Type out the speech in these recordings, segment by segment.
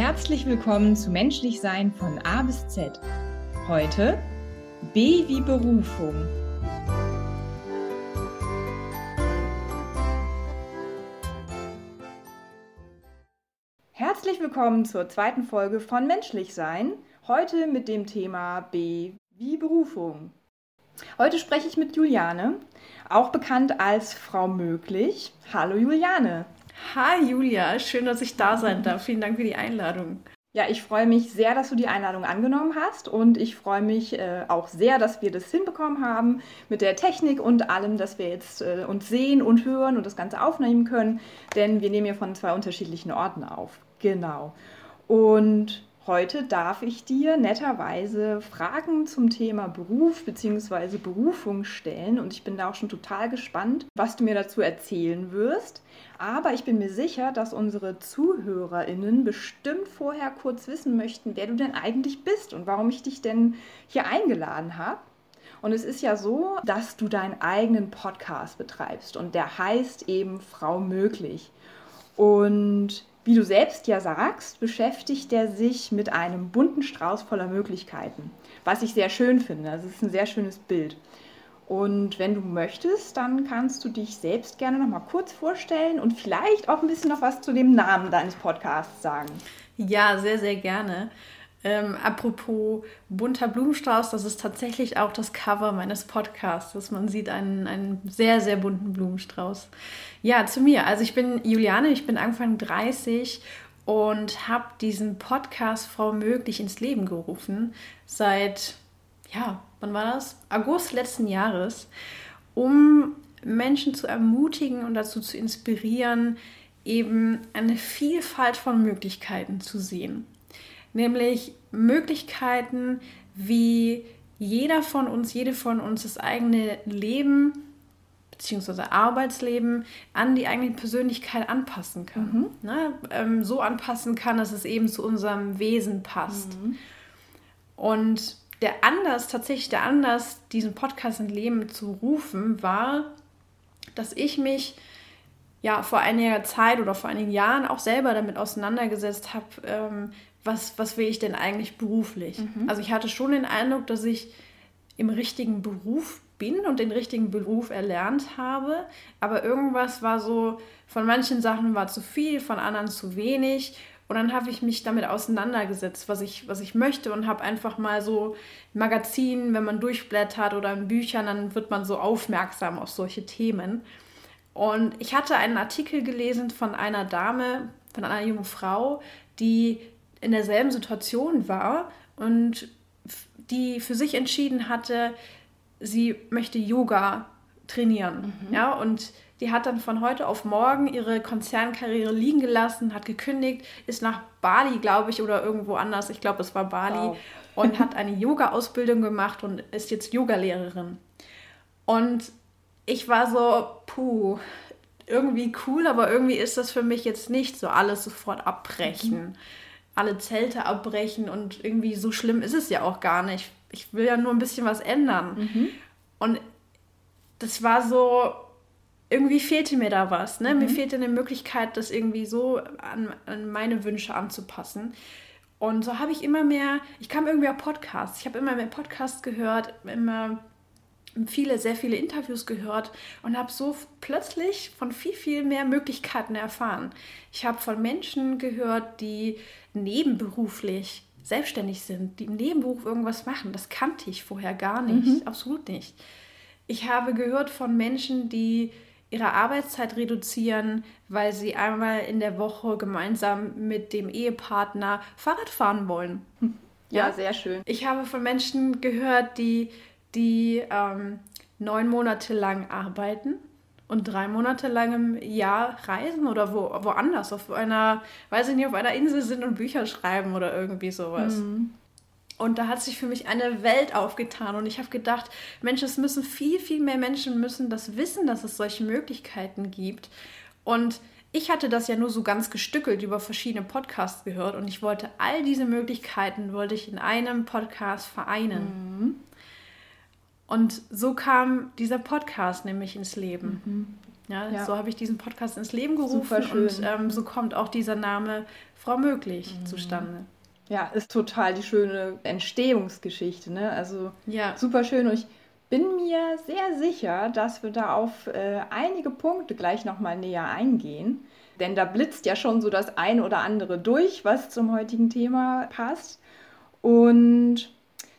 herzlich willkommen zu Menschlich Sein von A bis Z. Heute B wie Berufung. Herzlich willkommen zur zweiten Folge von Menschlich Sein. Heute mit dem Thema B wie Berufung. Heute spreche ich mit Juliane, auch bekannt als Frau Möglich. Hallo Juliane. Hi Julia, schön, dass ich da sein darf. Vielen Dank für die Einladung. Ja, ich freue mich sehr, dass du die Einladung angenommen hast und ich freue mich äh, auch sehr, dass wir das hinbekommen haben mit der Technik und allem, dass wir jetzt äh, uns sehen und hören und das Ganze aufnehmen können, denn wir nehmen ja von zwei unterschiedlichen Orten auf. Genau. Und Heute darf ich dir netterweise Fragen zum Thema Beruf bzw. Berufung stellen und ich bin da auch schon total gespannt, was du mir dazu erzählen wirst. Aber ich bin mir sicher, dass unsere ZuhörerInnen bestimmt vorher kurz wissen möchten, wer du denn eigentlich bist und warum ich dich denn hier eingeladen habe. Und es ist ja so, dass du deinen eigenen Podcast betreibst und der heißt eben Frau Möglich. Und wie du selbst ja sagst, beschäftigt er sich mit einem bunten Strauß voller Möglichkeiten, was ich sehr schön finde. Das ist ein sehr schönes Bild. Und wenn du möchtest, dann kannst du dich selbst gerne noch mal kurz vorstellen und vielleicht auch ein bisschen noch was zu dem Namen deines Podcasts sagen. Ja, sehr, sehr gerne. Ähm, apropos bunter Blumenstrauß, das ist tatsächlich auch das Cover meines Podcasts. Man sieht einen, einen sehr, sehr bunten Blumenstrauß. Ja, zu mir. Also ich bin Juliane, ich bin Anfang 30 und habe diesen Podcast Frau Möglich ins Leben gerufen seit, ja, wann war das? August letzten Jahres, um Menschen zu ermutigen und dazu zu inspirieren, eben eine Vielfalt von Möglichkeiten zu sehen nämlich Möglichkeiten, wie jeder von uns, jede von uns das eigene Leben bzw. Arbeitsleben an die eigene Persönlichkeit anpassen kann. Mhm. Ne? Ähm, so anpassen kann, dass es eben zu unserem Wesen passt. Mhm. Und der Anlass, tatsächlich der Anlass, diesen Podcast ins Leben zu rufen, war, dass ich mich ja vor einiger Zeit oder vor einigen Jahren auch selber damit auseinandergesetzt habe, ähm, was, was will ich denn eigentlich beruflich? Mhm. Also ich hatte schon den Eindruck, dass ich im richtigen Beruf bin und den richtigen Beruf erlernt habe, aber irgendwas war so, von manchen Sachen war zu viel, von anderen zu wenig. Und dann habe ich mich damit auseinandergesetzt, was ich, was ich möchte und habe einfach mal so Magazinen, wenn man durchblättert oder in Büchern, dann wird man so aufmerksam auf solche Themen. Und ich hatte einen Artikel gelesen von einer Dame, von einer jungen Frau, die in derselben Situation war und die für sich entschieden hatte, sie möchte Yoga trainieren. Mhm. Ja, und die hat dann von heute auf morgen ihre Konzernkarriere liegen gelassen, hat gekündigt, ist nach Bali, glaube ich, oder irgendwo anders, ich glaube, es war Bali, wow. und hat eine Yoga-Ausbildung gemacht und ist jetzt Yogalehrerin. Und ich war so, puh, irgendwie cool, aber irgendwie ist das für mich jetzt nicht so alles sofort abbrechen. Mhm alle Zelte abbrechen und irgendwie so schlimm ist es ja auch gar nicht. Ich will ja nur ein bisschen was ändern. Mhm. Und das war so, irgendwie fehlte mir da was. Ne? Mhm. Mir fehlte eine Möglichkeit, das irgendwie so an, an meine Wünsche anzupassen. Und so habe ich immer mehr, ich kam irgendwie auf Podcasts. Ich habe immer mehr Podcasts gehört, immer viele, sehr viele Interviews gehört und habe so plötzlich von viel, viel mehr Möglichkeiten erfahren. Ich habe von Menschen gehört, die nebenberuflich selbstständig sind, die im Nebenberuf irgendwas machen. Das kannte ich vorher gar nicht, mhm. absolut nicht. Ich habe gehört von Menschen, die ihre Arbeitszeit reduzieren, weil sie einmal in der Woche gemeinsam mit dem Ehepartner Fahrrad fahren wollen. Ja, ja, sehr schön. Ich habe von Menschen gehört, die die ähm, neun Monate lang arbeiten und drei Monate lang im Jahr reisen oder wo, woanders, auf einer, weiß ich nicht, auf einer Insel sind und Bücher schreiben oder irgendwie sowas. Mhm. Und da hat sich für mich eine Welt aufgetan und ich habe gedacht, Mensch, es müssen viel, viel mehr Menschen müssen das wissen, dass es solche Möglichkeiten gibt. Und ich hatte das ja nur so ganz gestückelt über verschiedene Podcasts gehört und ich wollte all diese Möglichkeiten, wollte ich in einem Podcast vereinen. Mhm. Und so kam dieser Podcast nämlich ins Leben. Mhm. Ja, ja. so habe ich diesen Podcast ins Leben gerufen und ähm, so kommt auch dieser Name Frau Möglich mhm. zustande. Ja, ist total die schöne Entstehungsgeschichte, ne? Also ja. super schön und ich bin mir sehr sicher, dass wir da auf äh, einige Punkte gleich nochmal näher eingehen. Denn da blitzt ja schon so das eine oder andere durch, was zum heutigen Thema passt. Und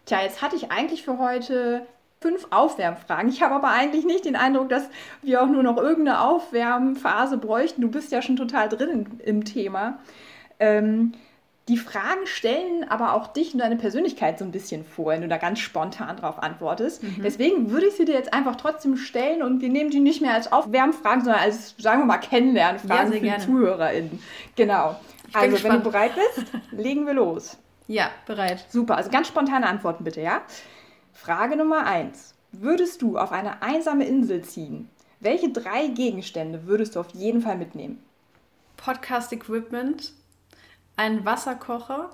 tja, jetzt hatte ich eigentlich für heute fünf Aufwärmfragen. Ich habe aber eigentlich nicht den Eindruck, dass wir auch nur noch irgendeine Aufwärmphase bräuchten. Du bist ja schon total drin im Thema. Ähm, die Fragen stellen aber auch dich und deine Persönlichkeit so ein bisschen vor, wenn du da ganz spontan drauf antwortest. Mhm. Deswegen würde ich sie dir jetzt einfach trotzdem stellen und wir nehmen die nicht mehr als Aufwärmfragen, sondern als, sagen wir mal, Kennenlernfragen ja, für die ZuhörerInnen. Genau. Also, wenn du bereit bist, legen wir los. Ja, bereit. Super, also ganz spontane Antworten bitte, ja? Frage Nummer eins. Würdest du auf eine einsame Insel ziehen? Welche drei Gegenstände würdest du auf jeden Fall mitnehmen? Podcast-Equipment, ein Wasserkocher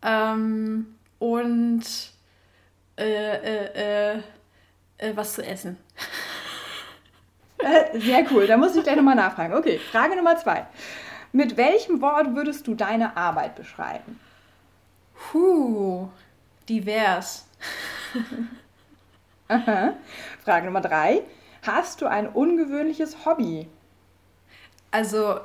ähm, und äh, äh, äh, äh was zu essen. Äh, sehr cool, da muss ich gleich nochmal nachfragen. Okay, Frage Nummer zwei. Mit welchem Wort würdest du deine Arbeit beschreiben? Puh, divers. Aha. Frage Nummer drei. Hast du ein ungewöhnliches Hobby? Also,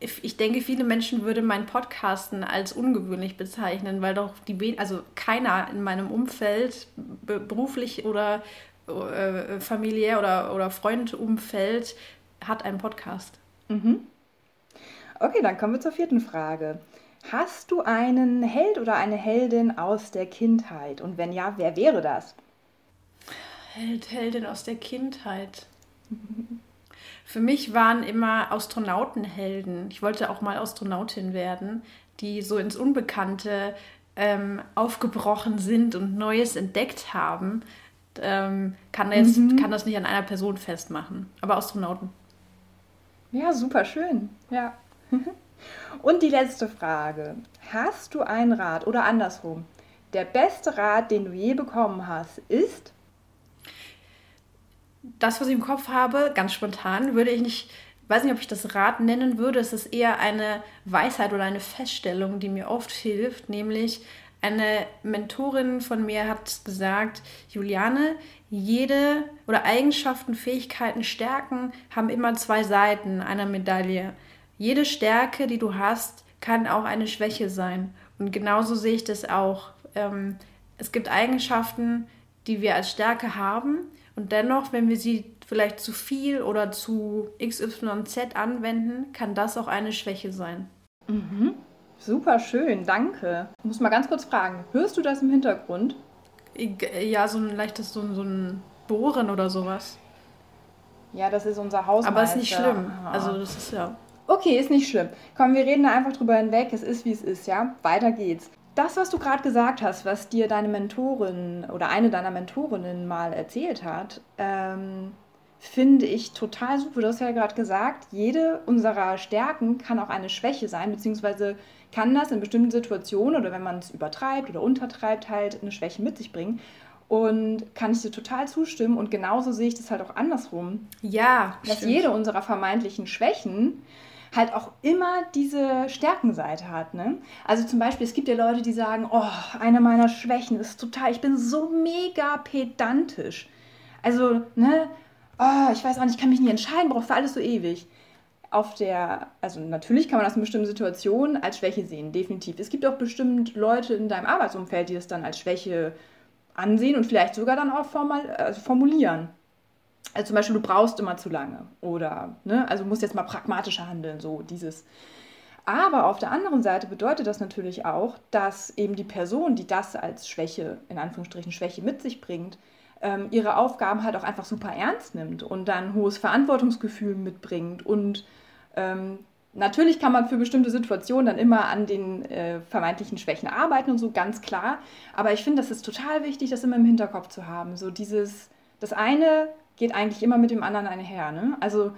ich denke, viele Menschen würden mein Podcasten als ungewöhnlich bezeichnen, weil doch die, also keiner in meinem Umfeld, beruflich oder äh, familiär oder, oder Freundumfeld, hat einen Podcast. Mhm. Okay, dann kommen wir zur vierten Frage. Hast du einen Held oder eine Heldin aus der Kindheit? Und wenn ja, wer wäre das? Held, Heldin aus der Kindheit. Für mich waren immer Astronautenhelden. Ich wollte auch mal Astronautin werden, die so ins Unbekannte ähm, aufgebrochen sind und Neues entdeckt haben. Ähm, kann, jetzt, mhm. kann das nicht an einer Person festmachen. Aber Astronauten. Ja, super schön. Ja. Und die letzte Frage. Hast du einen Rat oder andersrum? Der beste Rat, den du je bekommen hast, ist? Das, was ich im Kopf habe, ganz spontan, würde ich nicht, weiß nicht, ob ich das Rat nennen würde. Es ist eher eine Weisheit oder eine Feststellung, die mir oft hilft, nämlich eine Mentorin von mir hat gesagt, Juliane, jede oder Eigenschaften, Fähigkeiten, Stärken haben immer zwei Seiten einer Medaille. Jede Stärke, die du hast, kann auch eine Schwäche sein. Und genauso sehe ich das auch. Ähm, es gibt Eigenschaften, die wir als Stärke haben. Und dennoch, wenn wir sie vielleicht zu viel oder zu XYZ anwenden, kann das auch eine Schwäche sein. Mhm. Super schön, danke. Ich muss mal ganz kurz fragen, hörst du das im Hintergrund? Ja, so ein leichtes, so, so ein Bohren oder sowas. Ja, das ist unser Hausmeister. Aber ist nicht schlimm. Also das ist ja. Okay, ist nicht schlimm. Komm, wir reden da einfach drüber hinweg. Es ist, wie es ist, ja? Weiter geht's. Das, was du gerade gesagt hast, was dir deine Mentorin oder eine deiner Mentorinnen mal erzählt hat, ähm, finde ich total super. Du hast ja gerade gesagt, jede unserer Stärken kann auch eine Schwäche sein, beziehungsweise kann das in bestimmten Situationen oder wenn man es übertreibt oder untertreibt, halt eine Schwäche mit sich bringen. Und kann ich dir total zustimmen. Und genauso sehe ich das halt auch andersrum. Ja. Dass stimmt. jede unserer vermeintlichen Schwächen halt auch immer diese Stärkenseite hat. Ne? Also zum Beispiel, es gibt ja Leute, die sagen, oh, eine meiner Schwächen ist total, ich bin so mega pedantisch. Also, ne, oh, ich weiß auch nicht, ich kann mich nie entscheiden, brauche für alles so ewig. Auf der, also natürlich kann man das in bestimmten Situationen als Schwäche sehen, definitiv. Es gibt auch bestimmt Leute in deinem Arbeitsumfeld, die das dann als Schwäche ansehen und vielleicht sogar dann auch formal, also formulieren. Also zum Beispiel, du brauchst immer zu lange oder, ne, also musst jetzt mal pragmatischer handeln, so dieses. Aber auf der anderen Seite bedeutet das natürlich auch, dass eben die Person, die das als Schwäche, in Anführungsstrichen Schwäche mit sich bringt, ähm, ihre Aufgaben halt auch einfach super ernst nimmt und dann hohes Verantwortungsgefühl mitbringt. Und ähm, natürlich kann man für bestimmte Situationen dann immer an den äh, vermeintlichen Schwächen arbeiten und so, ganz klar. Aber ich finde, das ist total wichtig, das immer im Hinterkopf zu haben. So dieses, das eine geht eigentlich immer mit dem anderen einher. Ne? Also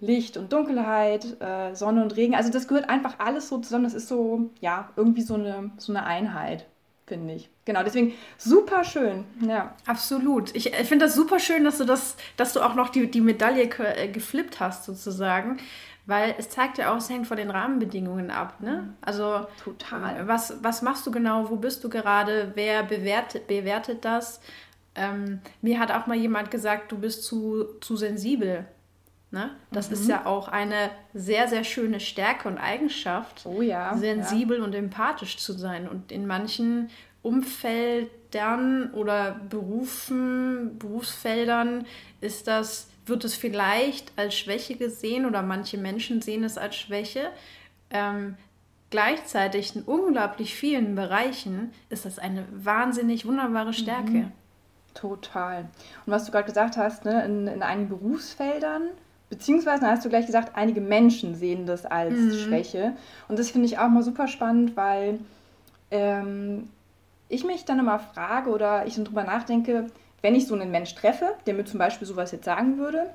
Licht und Dunkelheit, äh, Sonne und Regen, also das gehört einfach alles so zusammen. Das ist so, ja, irgendwie so eine, so eine Einheit. finde ich. Genau, deswegen super schön. Ja. Absolut. Ich, ich finde das super schön, dass du das, dass du auch noch die, die Medaille äh, geflippt hast, sozusagen. Weil es zeigt ja auch, es hängt von den Rahmenbedingungen ab. Ne? Also total. Was, was machst du genau? Wo bist du gerade? Wer bewertet, bewertet das? Ähm, mir hat auch mal jemand gesagt, du bist zu, zu sensibel. Ne? Das mhm. ist ja auch eine sehr, sehr schöne Stärke und Eigenschaft, oh ja, sensibel ja. und empathisch zu sein. Und in manchen Umfeldern oder Berufen, Berufsfeldern ist das wird es vielleicht als Schwäche gesehen oder manche Menschen sehen es als Schwäche. Ähm, gleichzeitig in unglaublich vielen Bereichen ist das eine wahnsinnig wunderbare Stärke. Mhm. Total. Und was du gerade gesagt hast, ne, in, in einigen Berufsfeldern, beziehungsweise hast du gleich gesagt, einige Menschen sehen das als mhm. Schwäche. Und das finde ich auch mal super spannend, weil ähm, ich mich dann immer frage oder ich dann drüber nachdenke, wenn ich so einen Mensch treffe, der mir zum Beispiel sowas jetzt sagen würde,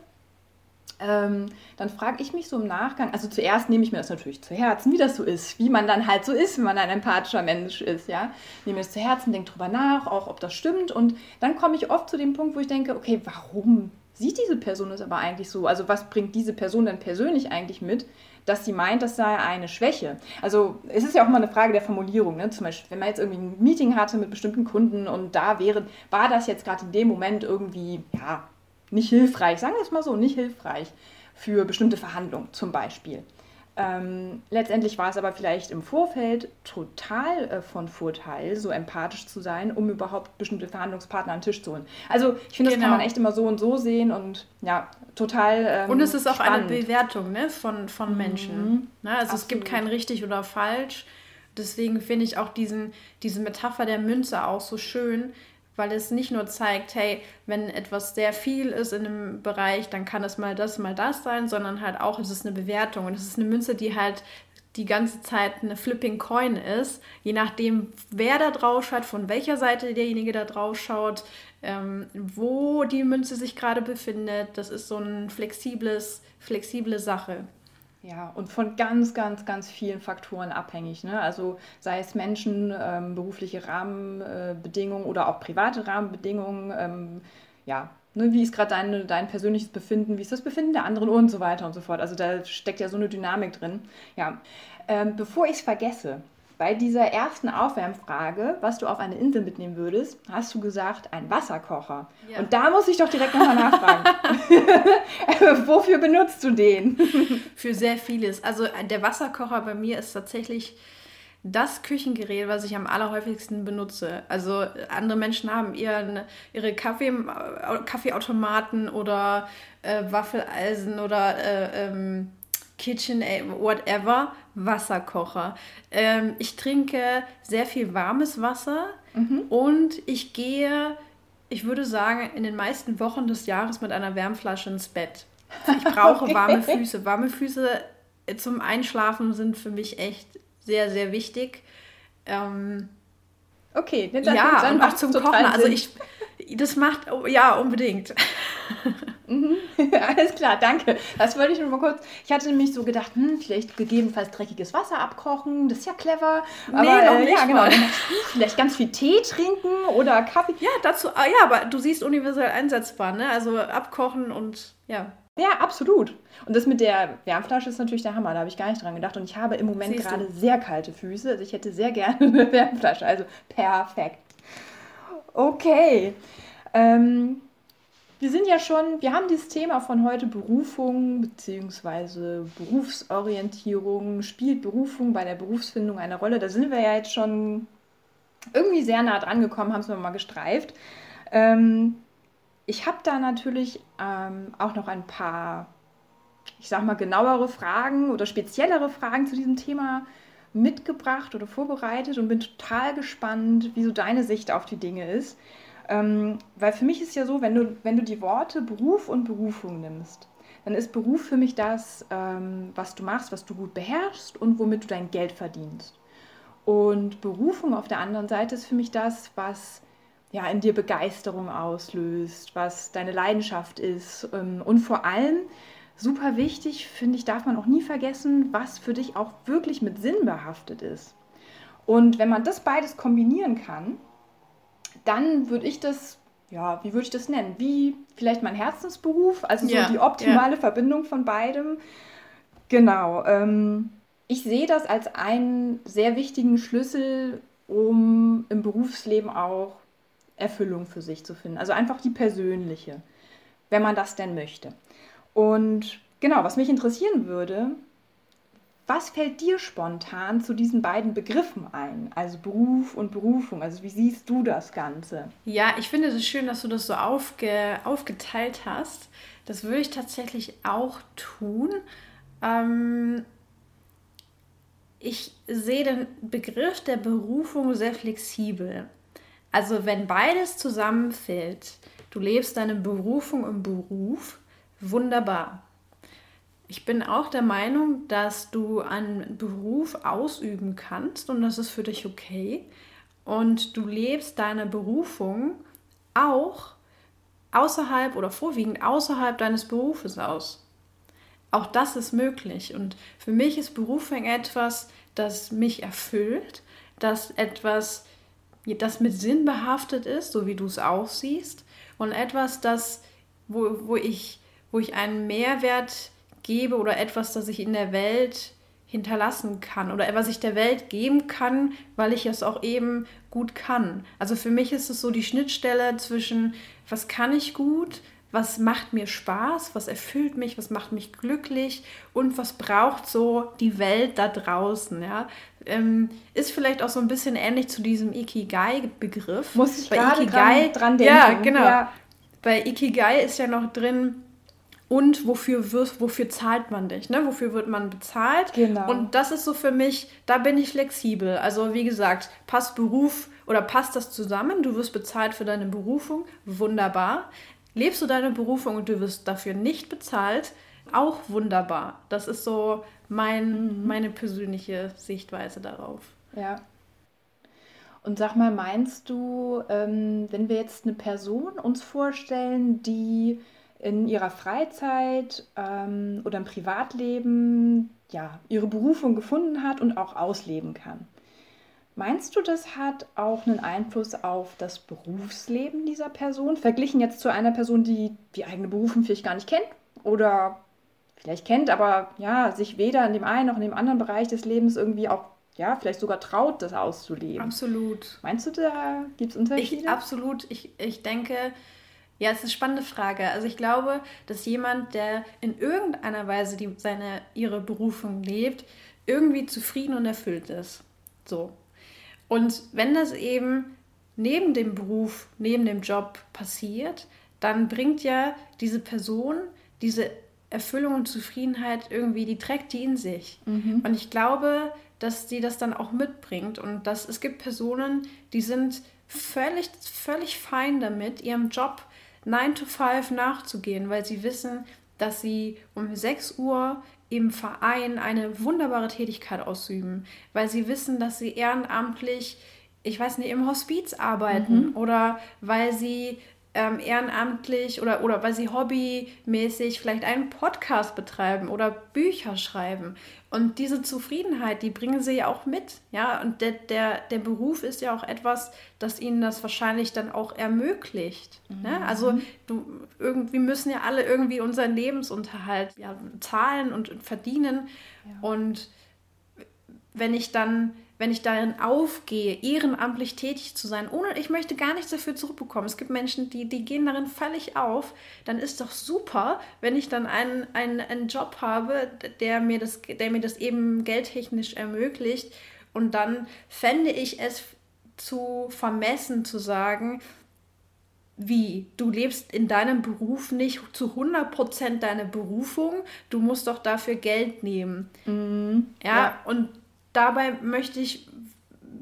ähm, dann frage ich mich so im Nachgang, also zuerst nehme ich mir das natürlich zu Herzen, wie das so ist, wie man dann halt so ist, wenn man ein empathischer Mensch ist, ja. Nehme das zu Herzen, denke drüber nach, auch ob das stimmt und dann komme ich oft zu dem Punkt, wo ich denke, okay, warum sieht diese Person das aber eigentlich so? Also was bringt diese Person denn persönlich eigentlich mit, dass sie meint, das sei eine Schwäche. Also es ist ja auch immer eine Frage der Formulierung. Ne? Zum Beispiel, wenn man jetzt irgendwie ein Meeting hatte mit bestimmten Kunden und da wäre, war das jetzt gerade in dem Moment irgendwie, ja, nicht hilfreich, sagen wir es mal so, nicht hilfreich für bestimmte Verhandlungen zum Beispiel. Ähm, letztendlich war es aber vielleicht im Vorfeld total äh, von Vorteil, so empathisch zu sein, um überhaupt bestimmte Verhandlungspartner an den Tisch zu holen. Also ich finde, genau. das kann man genau. echt immer so und so sehen und ja, total. Ähm, und es ist auch spannend. eine Bewertung ne, von, von Menschen. Mhm. Ne? Also Absolut. es gibt kein richtig oder falsch. Deswegen finde ich auch diesen, diese Metapher der Münze auch so schön, weil es nicht nur zeigt, hey, wenn etwas sehr viel ist in einem Bereich, dann kann es mal das, mal das sein, sondern halt auch, es ist eine Bewertung und es ist eine Münze, die halt die ganze Zeit eine Flipping Coin ist, je nachdem, wer da drauf schaut, von welcher Seite derjenige da drauf schaut, ähm, wo die Münze sich gerade befindet. Das ist so ein flexibles, flexible Sache. Ja, und von ganz, ganz, ganz vielen Faktoren abhängig. Ne? Also sei es Menschen, ähm, berufliche Rahmenbedingungen oder auch private Rahmenbedingungen. Ähm, ja, ne, wie ist gerade dein, dein persönliches Befinden, wie ist das Befinden der anderen und so weiter und so fort. Also da steckt ja so eine Dynamik drin. Ja, ähm, bevor ich es vergesse, bei dieser ersten Aufwärmfrage, was du auf eine Insel mitnehmen würdest, hast du gesagt, ein Wasserkocher. Ja. Und da muss ich doch direkt nochmal nachfragen. Wofür benutzt du den? Für sehr vieles. Also der Wasserkocher bei mir ist tatsächlich das Küchengerät, was ich am allerhäufigsten benutze. Also andere Menschen haben ihren, ihre Kaffee, Kaffeeautomaten oder äh, Waffeleisen oder äh, ähm, Kitchen, whatever, Wasserkocher. Ähm, ich trinke sehr viel warmes Wasser mhm. und ich gehe, ich würde sagen, in den meisten Wochen des Jahres mit einer Wärmflasche ins Bett. Ich brauche okay. warme Füße. Warme Füße zum Einschlafen sind für mich echt sehr, sehr wichtig. Ähm, okay, dann, ja, dann und auch zum Kochen. Also ich, das macht, oh, ja, unbedingt. Mhm. Alles klar, danke. Das wollte ich nur mal kurz. Ich hatte nämlich so gedacht, hm, vielleicht gegebenenfalls dreckiges Wasser abkochen, das ist ja clever. Aber, nee, noch äh, nicht ja, genau. vielleicht ganz viel Tee trinken oder Kaffee. Ja, dazu, ah, ja, aber du siehst universell einsetzbar, ne? Also abkochen und ja. Ja, absolut. Und das mit der Wärmflasche ist natürlich der Hammer. Da habe ich gar nicht dran gedacht. Und ich habe im Moment gerade sehr kalte Füße. Also ich hätte sehr gerne eine Wärmflasche. Also perfekt. Okay. Ähm, wir sind ja schon, wir haben dieses Thema von heute Berufung bzw. Berufsorientierung. Spielt Berufung bei der Berufsfindung eine Rolle? Da sind wir ja jetzt schon irgendwie sehr nah dran gekommen, haben es mal gestreift. Ähm, ich habe da natürlich ähm, auch noch ein paar, ich sag mal, genauere Fragen oder speziellere Fragen zu diesem Thema mitgebracht oder vorbereitet und bin total gespannt, wie so deine Sicht auf die Dinge ist. Ähm, weil für mich ist ja so, wenn du, wenn du die Worte Beruf und Berufung nimmst, dann ist Beruf für mich das, ähm, was du machst, was du gut beherrschst und womit du dein Geld verdienst. Und Berufung auf der anderen Seite ist für mich das, was ja in dir Begeisterung auslöst, was deine Leidenschaft ist ähm, und vor allem super wichtig, finde ich, darf man auch nie vergessen, was für dich auch wirklich mit Sinn behaftet ist. Und wenn man das beides kombinieren kann, dann würde ich das, ja, wie würde ich das nennen? Wie vielleicht mein Herzensberuf, also so ja, die optimale ja. Verbindung von beidem. Genau. Ähm, ich sehe das als einen sehr wichtigen Schlüssel, um im Berufsleben auch Erfüllung für sich zu finden. Also einfach die persönliche, wenn man das denn möchte. Und genau, was mich interessieren würde, was fällt dir spontan zu diesen beiden Begriffen ein? Also Beruf und Berufung. Also wie siehst du das Ganze? Ja, ich finde es schön, dass du das so aufge, aufgeteilt hast. Das würde ich tatsächlich auch tun. Ähm, ich sehe den Begriff der Berufung sehr flexibel. Also wenn beides zusammenfällt, du lebst deine Berufung im Beruf, wunderbar. Ich bin auch der Meinung, dass du einen Beruf ausüben kannst und das ist für dich okay. Und du lebst deine Berufung auch außerhalb oder vorwiegend außerhalb deines Berufes aus. Auch das ist möglich. Und für mich ist Berufung etwas, das mich erfüllt, das etwas, das mit Sinn behaftet ist, so wie du es auch siehst, und etwas, das, wo, wo, ich, wo ich einen Mehrwert gebe oder etwas, das ich in der Welt hinterlassen kann oder was ich der Welt geben kann, weil ich es auch eben gut kann. Also für mich ist es so die Schnittstelle zwischen, was kann ich gut, was macht mir Spaß, was erfüllt mich, was macht mich glücklich und was braucht so die Welt da draußen. Ja? Ähm, ist vielleicht auch so ein bisschen ähnlich zu diesem Ikigai-Begriff. Muss ich gerade dran, dran denken. Ja, genau. Ja. Bei Ikigai ist ja noch drin, und wofür, wirst, wofür zahlt man dich, ne? wofür wird man bezahlt. Genau. Und das ist so für mich, da bin ich flexibel. Also wie gesagt, passt Beruf oder passt das zusammen, du wirst bezahlt für deine Berufung, wunderbar. Lebst du deine Berufung und du wirst dafür nicht bezahlt, auch wunderbar. Das ist so mein, mhm. meine persönliche Sichtweise darauf. Ja. Und sag mal, meinst du, ähm, wenn wir jetzt eine Person uns vorstellen, die in ihrer Freizeit ähm, oder im Privatleben ja, ihre Berufung gefunden hat und auch ausleben kann. Meinst du, das hat auch einen Einfluss auf das Berufsleben dieser Person? Verglichen jetzt zu einer Person, die die eigene Berufung vielleicht gar nicht kennt oder vielleicht kennt, aber ja, sich weder in dem einen noch in dem anderen Bereich des Lebens irgendwie auch, ja, vielleicht sogar traut, das auszuleben. Absolut. Meinst du, da gibt es Unterschiede? Ich, absolut. Ich, ich denke, ja, es ist eine spannende Frage. Also ich glaube, dass jemand, der in irgendeiner Weise die, seine, ihre Berufung lebt, irgendwie zufrieden und erfüllt ist. So. Und wenn das eben neben dem Beruf, neben dem Job passiert, dann bringt ja diese Person diese Erfüllung und Zufriedenheit irgendwie, die trägt die in sich. Mhm. Und ich glaube, dass sie das dann auch mitbringt und dass es gibt Personen, die sind völlig, völlig fein damit, ihrem Job 9 to 5 nachzugehen, weil sie wissen, dass sie um 6 Uhr im Verein eine wunderbare Tätigkeit ausüben, weil sie wissen, dass sie ehrenamtlich, ich weiß nicht, im Hospiz arbeiten mhm. oder weil sie ähm, ehrenamtlich oder, oder weil sie hobbymäßig vielleicht einen Podcast betreiben oder Bücher schreiben. Und diese Zufriedenheit, die bringen sie ja auch mit. Ja, und der, der, der Beruf ist ja auch etwas, das ihnen das wahrscheinlich dann auch ermöglicht. Ne? Mhm. Ne? Also du, irgendwie müssen ja alle irgendwie unseren Lebensunterhalt ja, zahlen und verdienen. Ja. Und wenn ich dann wenn ich darin aufgehe, ehrenamtlich tätig zu sein, ohne ich möchte gar nichts dafür zurückbekommen. Es gibt Menschen, die, die gehen darin völlig auf, dann ist doch super, wenn ich dann einen, einen, einen Job habe, der mir, das, der mir das eben geldtechnisch ermöglicht. Und dann fände ich es zu vermessen zu sagen, wie, du lebst in deinem Beruf nicht zu 100% deine Berufung, du musst doch dafür Geld nehmen. Mhm, ja, ja, und dabei möchte ich,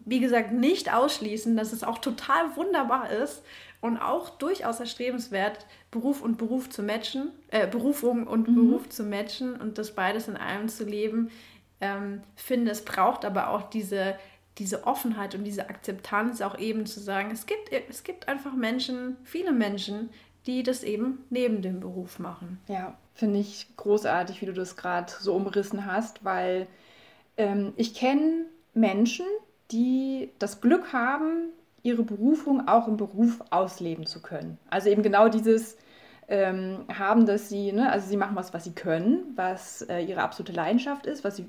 wie gesagt, nicht ausschließen, dass es auch total wunderbar ist und auch durchaus erstrebenswert, Beruf und Beruf zu matchen, äh, Berufung und mhm. Beruf zu matchen und das beides in einem zu leben. Ähm, finde, es braucht aber auch diese, diese Offenheit und diese Akzeptanz, auch eben zu sagen, es gibt, es gibt einfach Menschen, viele Menschen, die das eben neben dem Beruf machen. Ja, finde ich großartig, wie du das gerade so umrissen hast, weil ähm, ich kenne Menschen, die das Glück haben, ihre Berufung auch im Beruf ausleben zu können. Also eben genau dieses ähm, haben, dass sie, ne, also sie machen was, was sie können, was äh, ihre absolute Leidenschaft ist, was sie,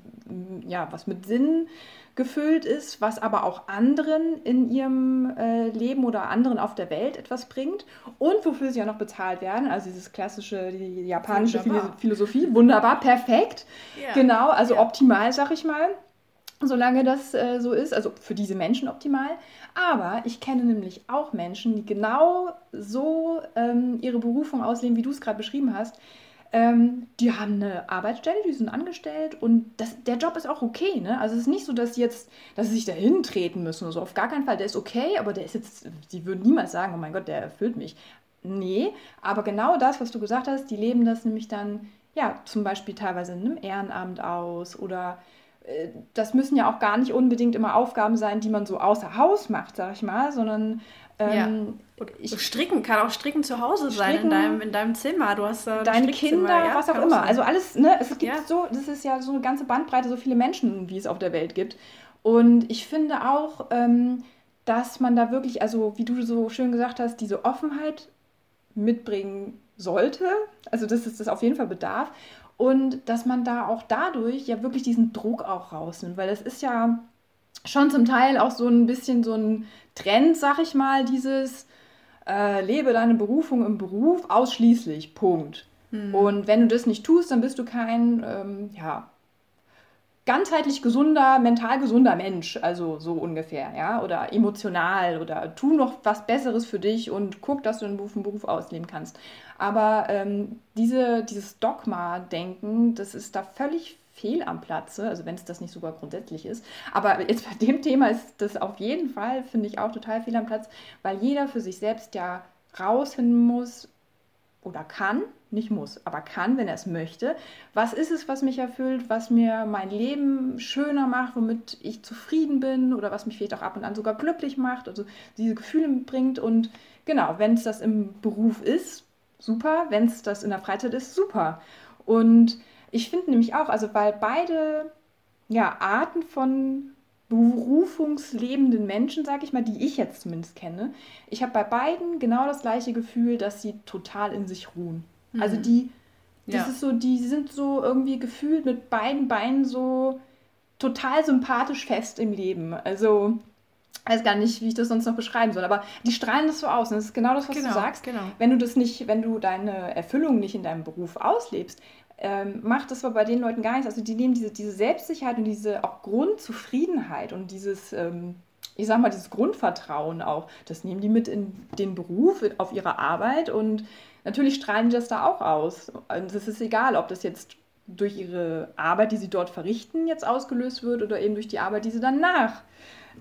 ja, was mit Sinn gefüllt ist, was aber auch anderen in ihrem äh, Leben oder anderen auf der Welt etwas bringt und wofür sie ja noch bezahlt werden. Also dieses klassische, die japanische wunderbar. Philosophie, wunderbar, perfekt, ja. genau, also ja. optimal, sag ich mal solange das äh, so ist, also für diese Menschen optimal. Aber ich kenne nämlich auch Menschen, die genau so ähm, ihre Berufung ausleben, wie du es gerade beschrieben hast. Ähm, die haben eine Arbeitsstelle, die sind angestellt und das, der Job ist auch okay. Ne? Also es ist nicht so, dass jetzt, dass sie sich dahin treten müssen oder so. Auf gar keinen Fall. Der ist okay, aber der ist jetzt, sie würden niemals sagen, oh mein Gott, der erfüllt mich. Nee, aber genau das, was du gesagt hast, die leben das nämlich dann, ja, zum Beispiel teilweise in einem Ehrenamt aus oder das müssen ja auch gar nicht unbedingt immer Aufgaben sein, die man so außer Haus macht, sag ich mal, sondern ähm, ja. ich, stricken kann auch Stricken zu Hause sein in deinem, in deinem Zimmer. Du hast äh, deine Kinder, ja, was auch immer. Also alles, ne, es gibt ja. so, das ist ja so eine ganze Bandbreite, so viele Menschen, wie es auf der Welt gibt. Und ich finde auch, ähm, dass man da wirklich, also wie du so schön gesagt hast, diese Offenheit mitbringen sollte. Also dass es das auf jeden Fall bedarf. Und dass man da auch dadurch ja wirklich diesen Druck auch rausnimmt, weil das ist ja schon zum Teil auch so ein bisschen so ein Trend, sag ich mal, dieses äh, lebe deine Berufung im Beruf ausschließlich, Punkt. Mhm. Und wenn du das nicht tust, dann bist du kein, ähm, ja, ganzheitlich gesunder, mental gesunder Mensch, also so ungefähr, ja, oder emotional oder tu noch was Besseres für dich und guck, dass du den Beruf, den Beruf ausleben kannst. Aber ähm, diese, dieses Dogma-Denken, das ist da völlig fehl am Platze, also wenn es das nicht sogar grundsätzlich ist. Aber jetzt bei dem Thema ist das auf jeden Fall, finde ich, auch total fehl am Platz, weil jeder für sich selbst ja rausfinden muss oder kann, nicht muss, aber kann, wenn er es möchte. Was ist es, was mich erfüllt, was mir mein Leben schöner macht, womit ich zufrieden bin oder was mich vielleicht auch ab und an sogar glücklich macht, also diese Gefühle mitbringt. Und genau, wenn es das im Beruf ist, super. Wenn es das in der Freizeit ist, super. Und ich finde nämlich auch, also weil beide ja, Arten von berufungslebenden Menschen, sage ich mal, die ich jetzt zumindest kenne, ich habe bei beiden genau das gleiche Gefühl, dass sie total in sich ruhen. Mhm. Also die, das ja. ist so, die sind so irgendwie gefühlt mit beiden Beinen so total sympathisch fest im Leben. Also weiß gar nicht, wie ich das sonst noch beschreiben soll, aber die strahlen das so aus. Und das ist genau das, was genau, du sagst. Genau. Wenn du das nicht, wenn du deine Erfüllung nicht in deinem Beruf auslebst, ähm, macht das aber bei den Leuten gar nichts. Also die nehmen diese, diese Selbstsicherheit und diese auch Grundzufriedenheit und dieses, ähm, ich sag mal, dieses Grundvertrauen auch, das nehmen die mit in den Beruf, auf ihre Arbeit und natürlich strahlen die das da auch aus. Und es ist egal, ob das jetzt durch ihre Arbeit, die sie dort verrichten, jetzt ausgelöst wird oder eben durch die Arbeit, die sie dann nach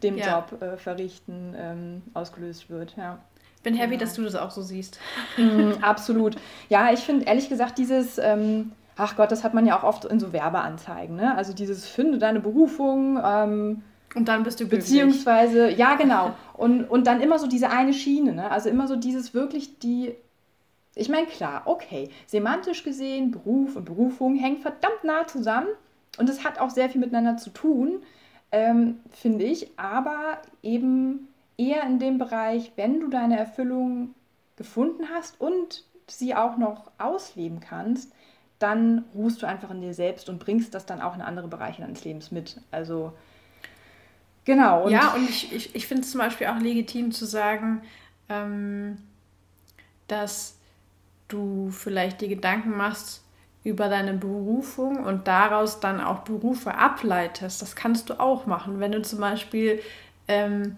dem ja. Job äh, verrichten, ähm, ausgelöst wird. Ja. Bin happy, genau. dass du das auch so siehst. Mm, absolut. Ja, ich finde ehrlich gesagt dieses, ähm, ach Gott, das hat man ja auch oft in so Werbeanzeigen, ne? Also dieses finde deine Berufung. Ähm, und dann bist du glücklich. Beziehungsweise, ja genau. Und, und dann immer so diese eine Schiene, ne? Also immer so dieses wirklich die ich meine, klar, okay, semantisch gesehen, Beruf und Berufung hängen verdammt nah zusammen und es hat auch sehr viel miteinander zu tun ähm, finde ich, aber eben eher in dem Bereich, wenn du deine Erfüllung gefunden hast und sie auch noch ausleben kannst, dann ruhst du einfach in dir selbst und bringst das dann auch in andere Bereiche deines Lebens mit. Also genau. Und ja, und ich, ich, ich finde es zum Beispiel auch legitim zu sagen, ähm, dass du vielleicht dir Gedanken machst, über deine Berufung und daraus dann auch Berufe ableitest. Das kannst du auch machen. Wenn du zum Beispiel, ähm,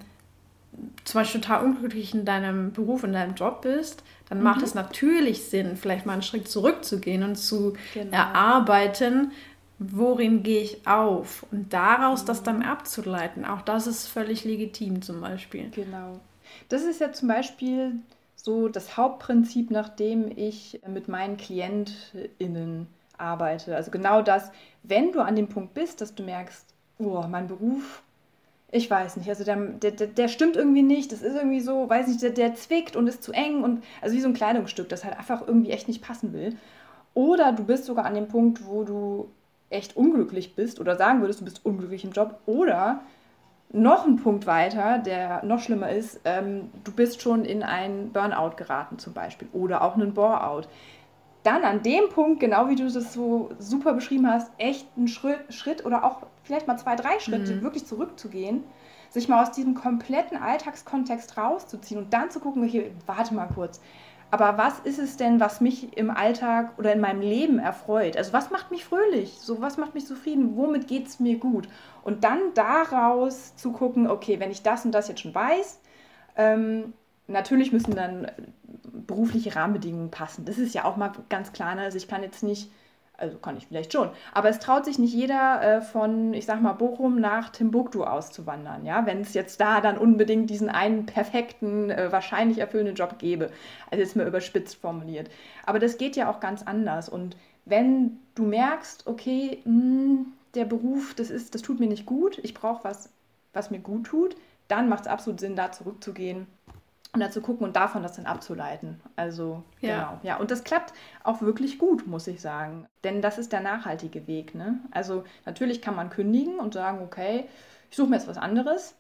zum Beispiel total unglücklich in deinem Beruf, in deinem Job bist, dann mhm. macht es natürlich Sinn, vielleicht mal einen Schritt zurückzugehen und zu genau. erarbeiten, worin gehe ich auf und daraus mhm. das dann abzuleiten. Auch das ist völlig legitim zum Beispiel. Genau. Das ist ja zum Beispiel so das Hauptprinzip, nach dem ich mit meinen KlientInnen arbeite. Also genau das, wenn du an dem Punkt bist, dass du merkst, oh, mein Beruf, ich weiß nicht, also der, der, der stimmt irgendwie nicht, das ist irgendwie so, weiß nicht, der, der zwickt und ist zu eng und also wie so ein Kleidungsstück, das halt einfach irgendwie echt nicht passen will. Oder du bist sogar an dem Punkt, wo du echt unglücklich bist oder sagen würdest, du bist unglücklich im Job oder noch ein Punkt weiter, der noch schlimmer ist, ähm, du bist schon in ein Burnout geraten zum Beispiel oder auch einen Bore-out. Dann an dem Punkt, genau wie du das so super beschrieben hast, echt einen Schritt, Schritt oder auch vielleicht mal zwei, drei Schritte mhm. wirklich zurückzugehen, sich mal aus diesem kompletten Alltagskontext rauszuziehen und dann zu gucken, okay, warte mal kurz, aber was ist es denn, was mich im Alltag oder in meinem Leben erfreut? Also was macht mich fröhlich? So was macht mich zufrieden? Womit geht es mir gut? Und dann daraus zu gucken, okay, wenn ich das und das jetzt schon weiß, ähm, natürlich müssen dann berufliche Rahmenbedingungen passen. Das ist ja auch mal ganz klar. Ne? Also ich kann jetzt nicht also kann ich vielleicht schon. Aber es traut sich nicht jeder äh, von, ich sag mal, Bochum nach Timbuktu auszuwandern, ja, wenn es jetzt da dann unbedingt diesen einen perfekten, äh, wahrscheinlich erfüllenden Job gäbe. Also jetzt mal überspitzt formuliert. Aber das geht ja auch ganz anders. Und wenn du merkst, okay, mh, hm, der Beruf, das ist, das tut mir nicht gut, ich brauche was, was mir gut tut, dann macht es absolut Sinn, da zurückzugehen und dann zu gucken und davon das dann abzuleiten. Also, ja. genau. Ja, und das klappt auch wirklich gut, muss ich sagen. Denn das ist der nachhaltige Weg. Ne? Also, natürlich kann man kündigen und sagen, okay, ich suche mir jetzt was anderes.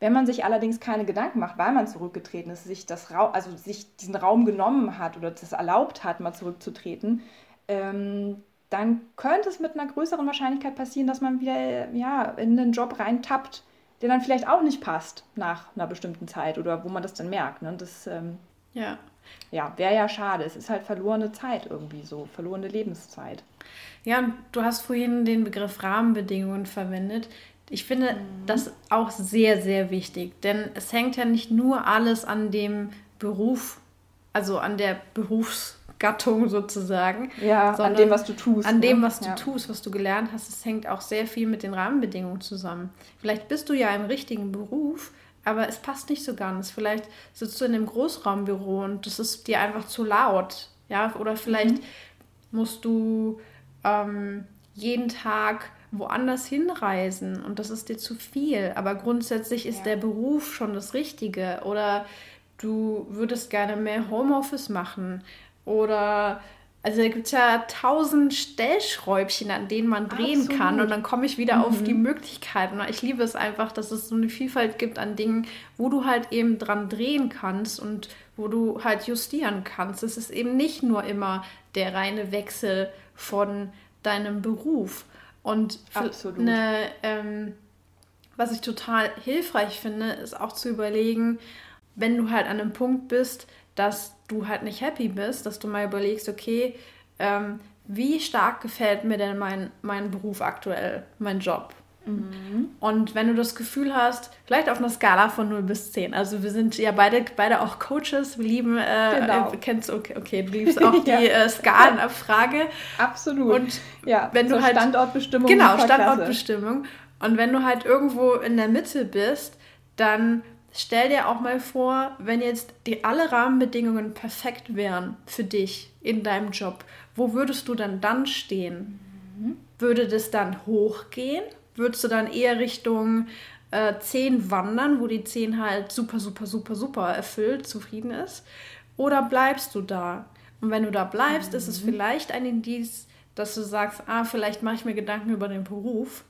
Wenn man sich allerdings keine Gedanken macht, weil man zurückgetreten ist, sich, das Ra also sich diesen Raum genommen hat oder das erlaubt hat, mal zurückzutreten, ähm, dann könnte es mit einer größeren Wahrscheinlichkeit passieren, dass man wieder ja, in den Job reintappt, der dann vielleicht auch nicht passt nach einer bestimmten Zeit oder wo man das dann merkt. Ne? Das ähm, ja. ja, wäre ja schade. Es ist halt verlorene Zeit irgendwie so, verlorene Lebenszeit. Ja, und du hast vorhin den Begriff Rahmenbedingungen verwendet. Ich finde mhm. das auch sehr, sehr wichtig, denn es hängt ja nicht nur alles an dem Beruf, also an der Berufs- Gattung sozusagen. Ja, an dem, was du tust. An ne? dem, was du ja. tust, was du gelernt hast. Es hängt auch sehr viel mit den Rahmenbedingungen zusammen. Vielleicht bist du ja im richtigen Beruf, aber es passt nicht so ganz. Vielleicht sitzt du in einem Großraumbüro und das ist dir einfach zu laut. Ja, oder vielleicht mhm. musst du ähm, jeden Tag woanders hinreisen und das ist dir zu viel. Aber grundsätzlich ist ja. der Beruf schon das Richtige. Oder du würdest gerne mehr Homeoffice machen oder also da gibt es ja tausend Stellschräubchen, an denen man drehen Absolut. kann. Und dann komme ich wieder mhm. auf die mhm. Möglichkeiten. Ich liebe es einfach, dass es so eine Vielfalt gibt an Dingen, wo du halt eben dran drehen kannst und wo du halt justieren kannst. Es ist eben nicht nur immer der reine Wechsel von deinem Beruf. Und Absolut. Eine, ähm, was ich total hilfreich finde, ist auch zu überlegen, wenn du halt an einem Punkt bist, dass du halt nicht happy bist, dass du mal überlegst, okay, ähm, wie stark gefällt mir denn mein, mein Beruf aktuell, mein Job? Mhm. Und wenn du das Gefühl hast, vielleicht auf einer Skala von 0 bis 10, also wir sind ja beide, beide auch Coaches, wir lieben, äh, genau. äh, kennst okay, okay, du liebst auch die ja. äh, Skalenabfrage. Absolut. Und ja, wenn du halt Standortbestimmung. Genau, Standortbestimmung. Und wenn du halt irgendwo in der Mitte bist, dann stell dir auch mal vor, wenn jetzt die, alle Rahmenbedingungen perfekt wären für dich in deinem Job, wo würdest du dann dann stehen? Mhm. Würde das dann hochgehen? Würdest du dann eher Richtung äh, 10 wandern, wo die 10 halt super, super, super, super erfüllt, zufrieden ist? Oder bleibst du da? Und wenn du da bleibst, mhm. ist es mhm. vielleicht ein Indiz, dass du sagst, ah, vielleicht mache ich mir Gedanken über den Beruf.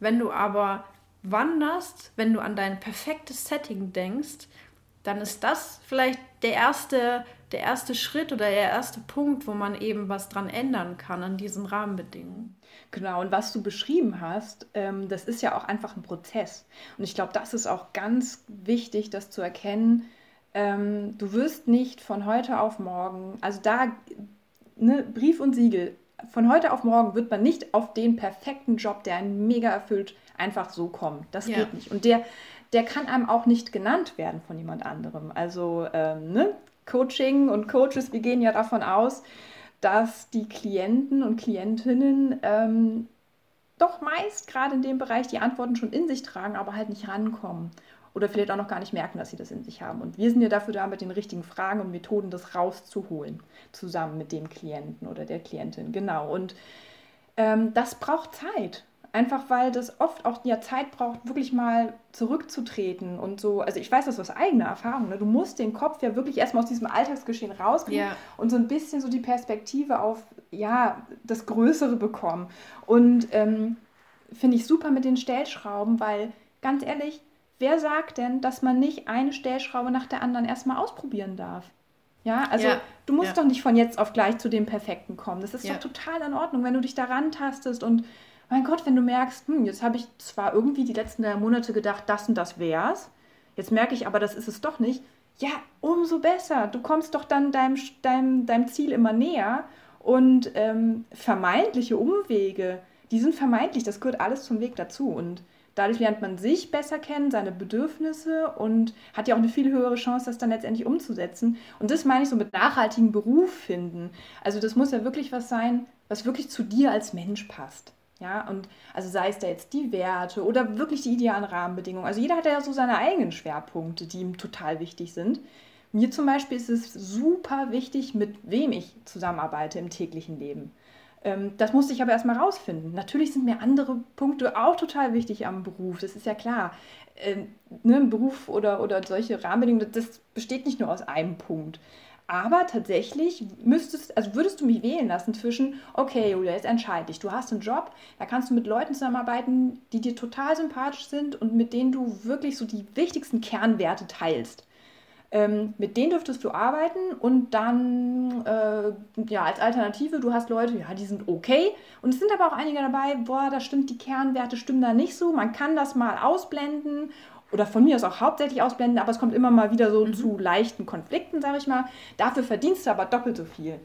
Wenn du aber wanderst, wenn du an dein perfektes Setting denkst, dann ist das vielleicht der erste, der erste Schritt oder der erste Punkt, wo man eben was dran ändern kann an diesen Rahmenbedingungen. Genau, und was du beschrieben hast, ähm, das ist ja auch einfach ein Prozess. Und ich glaube, das ist auch ganz wichtig, das zu erkennen. Ähm, du wirst nicht von heute auf morgen, also da, ne, Brief und Siegel, von heute auf morgen wird man nicht auf den perfekten Job, der einen mega erfüllt, einfach so kommen. Das ja. geht nicht. Und der, der kann einem auch nicht genannt werden von jemand anderem. Also ähm, ne? Coaching und Coaches, wir gehen ja davon aus, dass die Klienten und Klientinnen ähm, doch meist gerade in dem Bereich die Antworten schon in sich tragen, aber halt nicht rankommen. Oder vielleicht auch noch gar nicht merken, dass sie das in sich haben. Und wir sind ja dafür da, mit den richtigen Fragen und Methoden das rauszuholen, zusammen mit dem Klienten oder der Klientin. Genau. Und ähm, das braucht Zeit. Einfach weil das oft auch ja Zeit braucht, wirklich mal zurückzutreten und so. Also ich weiß das aus eigener Erfahrung. Ne? Du musst den Kopf ja wirklich erstmal aus diesem Alltagsgeschehen rauskriegen yeah. und so ein bisschen so die Perspektive auf ja das Größere bekommen. Und ähm, finde ich super mit den Stellschrauben, weil ganz ehrlich, wer sagt denn, dass man nicht eine Stellschraube nach der anderen erstmal ausprobieren darf? Ja, also ja, du musst ja. doch nicht von jetzt auf gleich zu dem Perfekten kommen. Das ist ja. doch total in Ordnung, wenn du dich daran tastest und mein Gott, wenn du merkst, hm, jetzt habe ich zwar irgendwie die letzten drei Monate gedacht, das und das wär's, jetzt merke ich aber, das ist es doch nicht. Ja, umso besser. Du kommst doch dann deinem, deinem, deinem Ziel immer näher und ähm, vermeintliche Umwege, die sind vermeintlich, das gehört alles zum Weg dazu und Dadurch lernt man sich besser kennen, seine Bedürfnisse und hat ja auch eine viel höhere Chance, das dann letztendlich umzusetzen. Und das meine ich so mit nachhaltigem Beruf finden. Also das muss ja wirklich was sein, was wirklich zu dir als Mensch passt. Ja, und also sei es da jetzt die Werte oder wirklich die idealen Rahmenbedingungen. Also jeder hat ja so seine eigenen Schwerpunkte, die ihm total wichtig sind. Mir zum Beispiel ist es super wichtig, mit wem ich zusammenarbeite im täglichen Leben. Ähm, das musste ich aber erstmal rausfinden. Natürlich sind mir andere Punkte auch total wichtig am Beruf, das ist ja klar. Ähm, ne, ein Beruf oder, oder solche Rahmenbedingungen, das besteht nicht nur aus einem Punkt. Aber tatsächlich müsstest, also würdest du mich wählen lassen zwischen, okay, Julia, jetzt entscheide dich. Du hast einen Job, da kannst du mit Leuten zusammenarbeiten, die dir total sympathisch sind und mit denen du wirklich so die wichtigsten Kernwerte teilst. Ähm, mit denen dürftest du arbeiten und dann äh, ja als Alternative, du hast Leute, ja, die sind okay und es sind aber auch einige dabei, boah, da stimmt die Kernwerte stimmen da nicht so, man kann das mal ausblenden oder von mir aus auch hauptsächlich ausblenden, aber es kommt immer mal wieder so mhm. zu leichten Konflikten, sage ich mal. Dafür verdienst du aber doppelt so viel.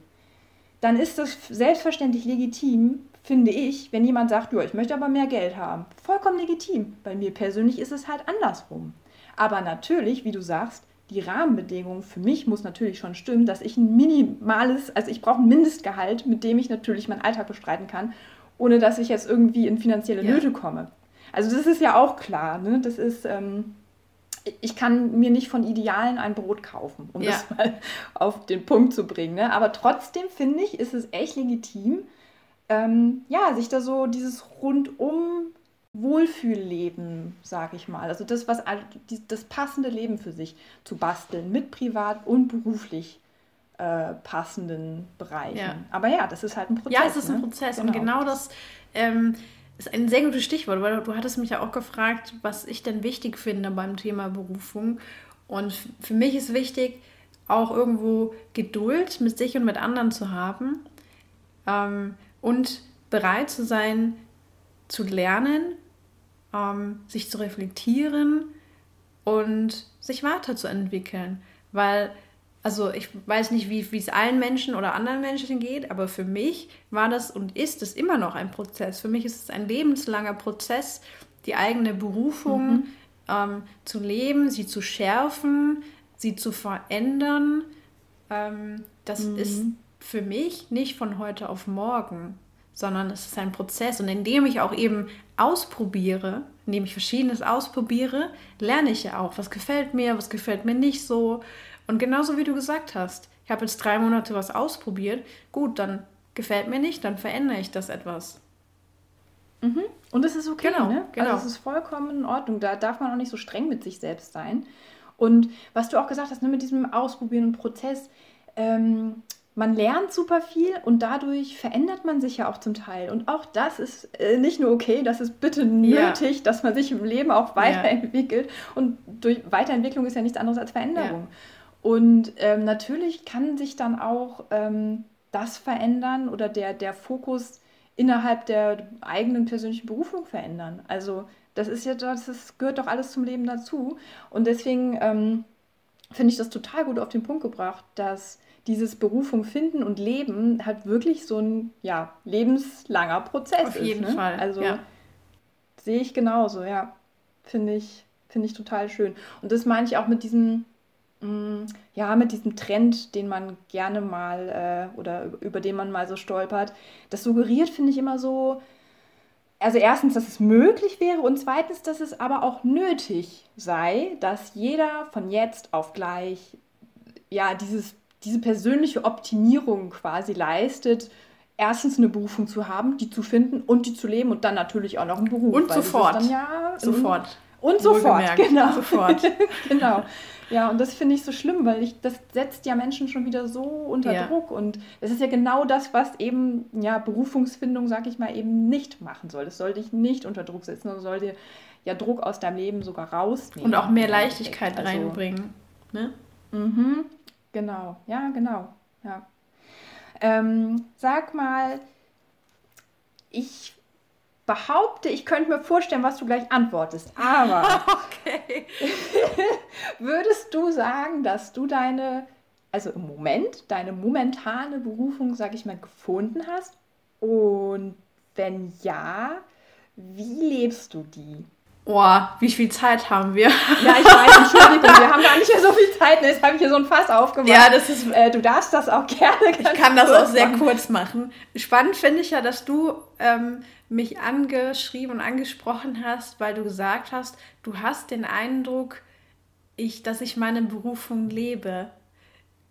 Dann ist das selbstverständlich legitim, finde ich, wenn jemand sagt, ja, ich möchte aber mehr Geld haben. Vollkommen legitim. Bei mir persönlich ist es halt andersrum. Aber natürlich, wie du sagst, die Rahmenbedingungen für mich muss natürlich schon stimmen, dass ich ein minimales, also ich brauche ein Mindestgehalt, mit dem ich natürlich meinen Alltag bestreiten kann, ohne dass ich jetzt irgendwie in finanzielle ja. Nöte komme. Also das ist ja auch klar. Ne? Das ist, ähm, ich kann mir nicht von Idealen ein Brot kaufen, um ja. das mal auf den Punkt zu bringen. Ne? Aber trotzdem finde ich, ist es echt legitim, ähm, ja, sich da so dieses rundum Wohlfühlleben, sage ich mal. Also das, was das passende Leben für sich zu basteln, mit privat und beruflich äh, passenden Bereichen. Ja. Aber ja, das ist halt ein Prozess. Ja, es ist ne? ein Prozess. Genau. Und genau das ähm, ist ein sehr gutes Stichwort, weil du hattest mich ja auch gefragt, was ich denn wichtig finde beim Thema Berufung. Und für mich ist wichtig, auch irgendwo Geduld mit sich und mit anderen zu haben ähm, und bereit zu sein, zu lernen ähm, sich zu reflektieren und sich weiterzuentwickeln. Weil, also ich weiß nicht, wie, es allen Menschen oder anderen Menschen geht, aber für mich war das und ist es immer noch ein Prozess. Für mich ist es ein lebenslanger Prozess, die eigene Berufung mhm. ähm, zu leben, sie zu schärfen, sie zu verändern. Ähm, das mhm. ist für mich nicht von heute auf morgen sondern es ist ein Prozess. Und indem ich auch eben ausprobiere, indem ich Verschiedenes ausprobiere, lerne ich ja auch, was gefällt mir, was gefällt mir nicht so. Und genauso wie du gesagt hast, ich habe jetzt drei Monate was ausprobiert, gut, dann gefällt mir nicht, dann verändere ich das etwas. Mhm. Und das ist okay, genau, ne? Genau. Also es ist vollkommen in Ordnung. Da darf man auch nicht so streng mit sich selbst sein. Und was du auch gesagt hast, ne, mit diesem Ausprobieren und Prozess, ähm, man lernt super viel und dadurch verändert man sich ja auch zum Teil. Und auch das ist äh, nicht nur okay, das ist bitte nötig, ja. dass man sich im Leben auch weiterentwickelt. Ja. Und durch Weiterentwicklung ist ja nichts anderes als Veränderung. Ja. Und ähm, natürlich kann sich dann auch ähm, das verändern oder der, der Fokus innerhalb der eigenen persönlichen Berufung verändern. Also das ist ja, das ist, gehört doch alles zum Leben dazu. Und deswegen ähm, finde ich das total gut auf den Punkt gebracht, dass dieses Berufung finden und leben halt wirklich so ein ja, lebenslanger Prozess Auf ist. Auf jeden ne? Fall. Also ja. sehe ich genauso, ja. Finde ich, finde ich total schön. Und das meine ich auch mit diesem, ja, mit diesem Trend, den man gerne mal äh, oder über den man mal so stolpert. Das suggeriert, finde ich, immer so, also erstens, dass es möglich wäre und zweitens, dass es aber auch nötig sei, dass jeder von jetzt auf gleich ja dieses diese persönliche Optimierung quasi leistet, erstens eine Berufung zu haben, die zu finden und die zu leben und dann natürlich auch noch einen Beruf. Und sofort. Ja sofort. Und sofort, genau. Sofort. genau. Ja, und das finde ich so schlimm, weil ich, das setzt ja Menschen schon wieder so unter ja. Druck. Und es ist ja genau das, was eben ja, Berufungsfindung, sag ich mal, eben nicht machen soll. Es soll dich nicht unter Druck setzen, sondern soll dir ja Druck aus deinem Leben sogar rausnehmen. Und auch mehr Leichtigkeit also, reinbringen. Ne? Mhm, genau, ja, genau. Ja. Ähm, sag mal, ich behaupte, ich könnte mir vorstellen, was du gleich antwortest. Aber okay. würdest du sagen, dass du deine, also im Moment, deine momentane Berufung, sag ich mal, gefunden hast? Und wenn ja, wie lebst du die? Boah, wie viel Zeit haben wir? Ja, ich weiß, Entschuldigung, wir haben gar nicht mehr so viel Zeit. Jetzt habe ich hier so ein Fass aufgemacht. Ja, das ist. Äh, du darfst das auch gerne. Ich kann das auch sehr machen. kurz machen. Spannend finde ich ja, dass du ähm, mich angeschrieben und angesprochen hast, weil du gesagt hast, du hast den Eindruck, ich, dass ich meine Berufung lebe.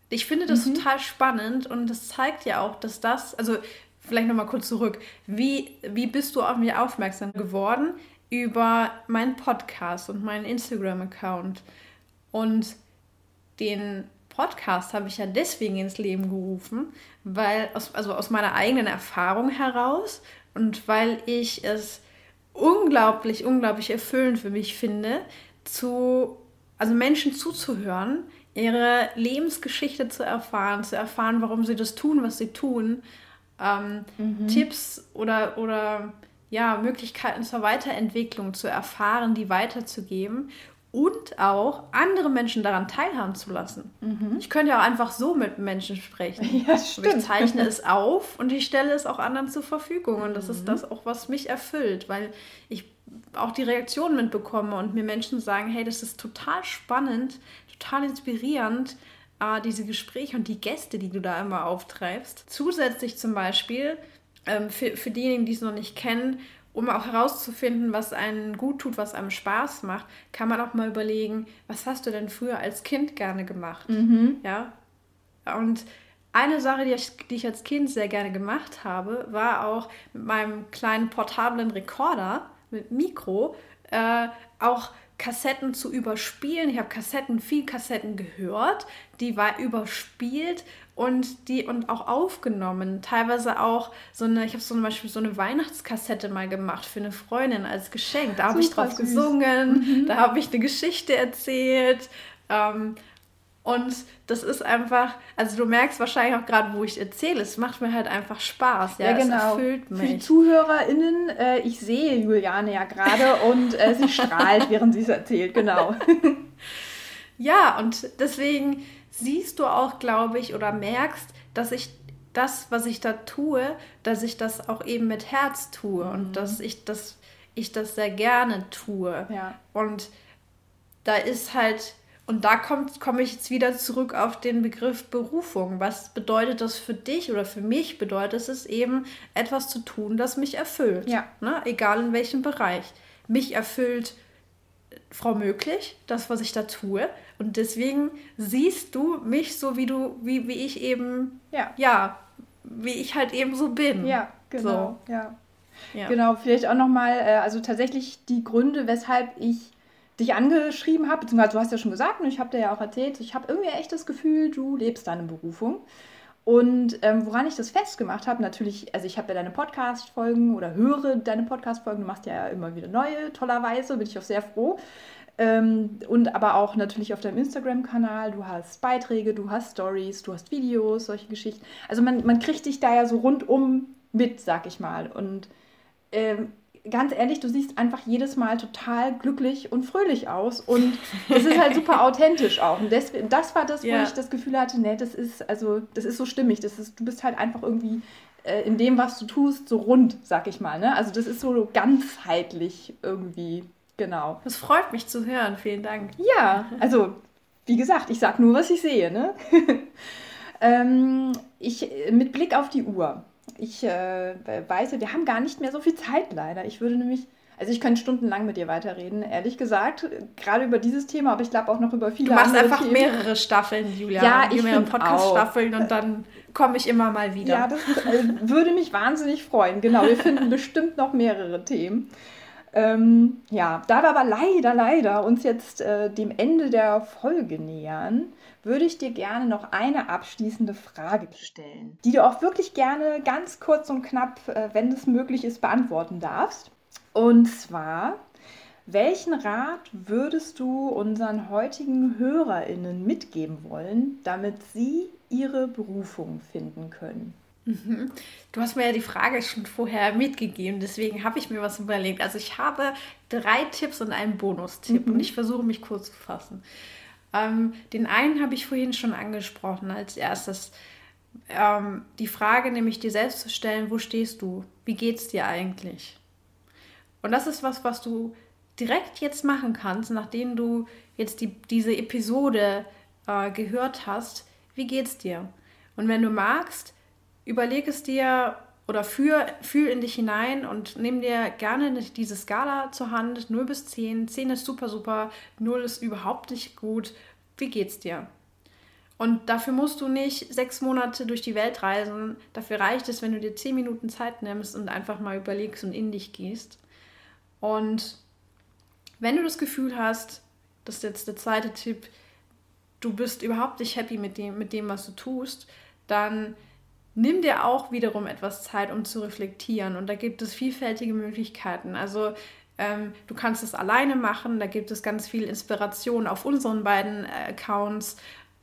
Ich finde das mhm. total spannend und das zeigt ja auch, dass das, also vielleicht nochmal kurz zurück, wie, wie bist du auf mich aufmerksam geworden? Über meinen Podcast und meinen Instagram-Account. Und den Podcast habe ich ja deswegen ins Leben gerufen, weil aus, also aus meiner eigenen Erfahrung heraus und weil ich es unglaublich, unglaublich erfüllend für mich finde, zu, also Menschen zuzuhören, ihre Lebensgeschichte zu erfahren, zu erfahren, warum sie das tun, was sie tun, ähm, mhm. Tipps oder, oder ja, Möglichkeiten zur Weiterentwicklung zu erfahren, die weiterzugeben und auch andere Menschen daran teilhaben zu lassen. Mhm. Ich könnte ja auch einfach so mit Menschen sprechen. Ja, stimmt. Ich zeichne es auf und ich stelle es auch anderen zur Verfügung. Und das mhm. ist das auch, was mich erfüllt, weil ich auch die Reaktionen mitbekomme und mir Menschen sagen, hey, das ist total spannend, total inspirierend, äh, diese Gespräche und die Gäste, die du da immer auftreibst. Zusätzlich zum Beispiel ähm, für, für diejenigen, die es noch nicht kennen, um auch herauszufinden, was einen gut tut, was einem Spaß macht, kann man auch mal überlegen, was hast du denn früher als Kind gerne gemacht? Mhm. Ja. Und eine Sache, die ich, die ich als Kind sehr gerne gemacht habe, war auch mit meinem kleinen portablen Rekorder mit Mikro äh, auch Kassetten zu überspielen. Ich habe Kassetten, viel Kassetten gehört, die war überspielt und die und auch aufgenommen. Teilweise auch so eine, ich habe so zum Beispiel so eine Weihnachtskassette mal gemacht für eine Freundin als Geschenk. Da habe ich drauf süß. gesungen, mhm. da habe ich eine Geschichte erzählt. Ähm, und das ist einfach, also du merkst wahrscheinlich auch gerade, wo ich erzähle, es macht mir halt einfach Spaß. Ja, ja genau. Es erfüllt mich. Für die ZuhörerInnen, äh, ich sehe Juliane ja gerade und äh, sie strahlt, während sie es erzählt, genau. ja, und deswegen siehst du auch, glaube ich, oder merkst, dass ich das, was ich da tue, dass ich das auch eben mit Herz tue mhm. und dass ich das, ich das sehr gerne tue. Ja. Und da ist halt und da komme ich jetzt wieder zurück auf den Begriff Berufung. Was bedeutet das für dich oder für mich? Bedeutet es eben, etwas zu tun, das mich erfüllt. Ja. Ne? Egal in welchem Bereich. Mich erfüllt Frau Möglich, das, was ich da tue. Und deswegen siehst du mich so, wie du, wie, wie ich eben, ja. ja, wie ich halt eben so bin. Ja, genau. So. Ja. ja. Genau, vielleicht auch nochmal, äh, also tatsächlich die Gründe, weshalb ich dich angeschrieben habe, beziehungsweise du hast ja schon gesagt und ich habe dir ja auch erzählt, ich habe irgendwie echt das Gefühl, du lebst deine Berufung. Und ähm, woran ich das festgemacht habe, natürlich, also ich habe ja deine Podcast-Folgen oder höre deine Podcast-Folgen, du machst ja immer wieder neue, tollerweise, bin ich auch sehr froh. Ähm, und aber auch natürlich auf deinem Instagram-Kanal, du hast Beiträge, du hast Stories, du hast Videos, solche Geschichten. Also man, man kriegt dich da ja so rundum mit, sag ich mal. Und ähm, ganz ehrlich, du siehst einfach jedes Mal total glücklich und fröhlich aus und es ist halt super authentisch auch. Und das, das war das, wo ja. ich das Gefühl hatte, nee, das ist, also, das ist so stimmig. Das ist, du bist halt einfach irgendwie äh, in dem, was du tust, so rund, sag ich mal. Ne? Also das ist so ganzheitlich irgendwie, genau. Das freut mich zu hören, vielen Dank. Ja, also wie gesagt, ich sag nur, was ich sehe. Ne? ähm, ich, mit Blick auf die Uhr ich äh, weiß, wir haben gar nicht mehr so viel Zeit leider. Ich würde nämlich, also ich könnte stundenlang mit dir weiterreden, ehrlich gesagt, gerade über dieses Thema, aber ich glaube auch noch über viele andere Du machst einfach Themen. mehrere Staffeln, Julia. Ja, ich mehrere Podcast-Staffeln und dann komme ich immer mal wieder. Ja, das äh, würde mich wahnsinnig freuen. Genau, wir finden bestimmt noch mehrere Themen. Ähm, ja, da wir aber leider, leider uns jetzt äh, dem Ende der Folge nähern, würde ich dir gerne noch eine abschließende Frage stellen, die du auch wirklich gerne ganz kurz und knapp, äh, wenn es möglich ist, beantworten darfst. Und zwar, welchen Rat würdest du unseren heutigen HörerInnen mitgeben wollen, damit sie ihre Berufung finden können? Mhm. Du hast mir ja die Frage schon vorher mitgegeben, deswegen habe ich mir was überlegt. Also ich habe drei Tipps und einen Bonustipp mhm. und ich versuche mich kurz zu fassen. Ähm, den einen habe ich vorhin schon angesprochen als erstes. Ähm, die Frage nämlich dir selbst zu stellen, wo stehst du? Wie geht es dir eigentlich? Und das ist was, was du direkt jetzt machen kannst, nachdem du jetzt die, diese Episode äh, gehört hast. Wie geht's dir? Und wenn du magst, überleg es dir oder fühl, fühl in dich hinein und nimm dir gerne diese Skala zur Hand. 0 bis 10. 10 ist super, super. 0 ist überhaupt nicht gut. Wie geht's dir? Und dafür musst du nicht sechs Monate durch die Welt reisen. Dafür reicht es, wenn du dir zehn Minuten Zeit nimmst und einfach mal überlegst und in dich gehst. Und wenn du das Gefühl hast, das ist jetzt der zweite Tipp, du bist überhaupt nicht happy mit dem, mit dem, was du tust, dann nimm dir auch wiederum etwas Zeit, um zu reflektieren. Und da gibt es vielfältige Möglichkeiten. Also ähm, du kannst es alleine machen, da gibt es ganz viel Inspiration auf unseren beiden äh, Accounts,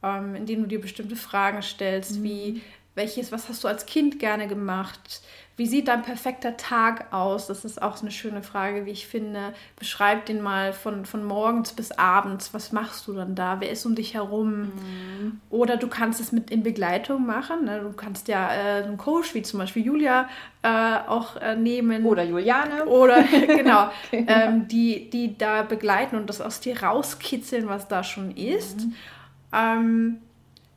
ähm, in denen du dir bestimmte Fragen stellst, mhm. wie welches, was hast du als Kind gerne gemacht? Wie sieht dein perfekter Tag aus? Das ist auch eine schöne Frage, wie ich finde. Beschreib den mal von, von morgens bis abends. Was machst du dann da? Wer ist um dich herum? Mhm. Oder du kannst es mit in Begleitung machen. Ne? Du kannst ja äh, einen Coach wie zum Beispiel Julia äh, auch äh, nehmen. Oder Juliane. Oder genau, genau. Ähm, die, die da begleiten und das aus dir rauskitzeln, was da schon ist. Mhm. Ähm,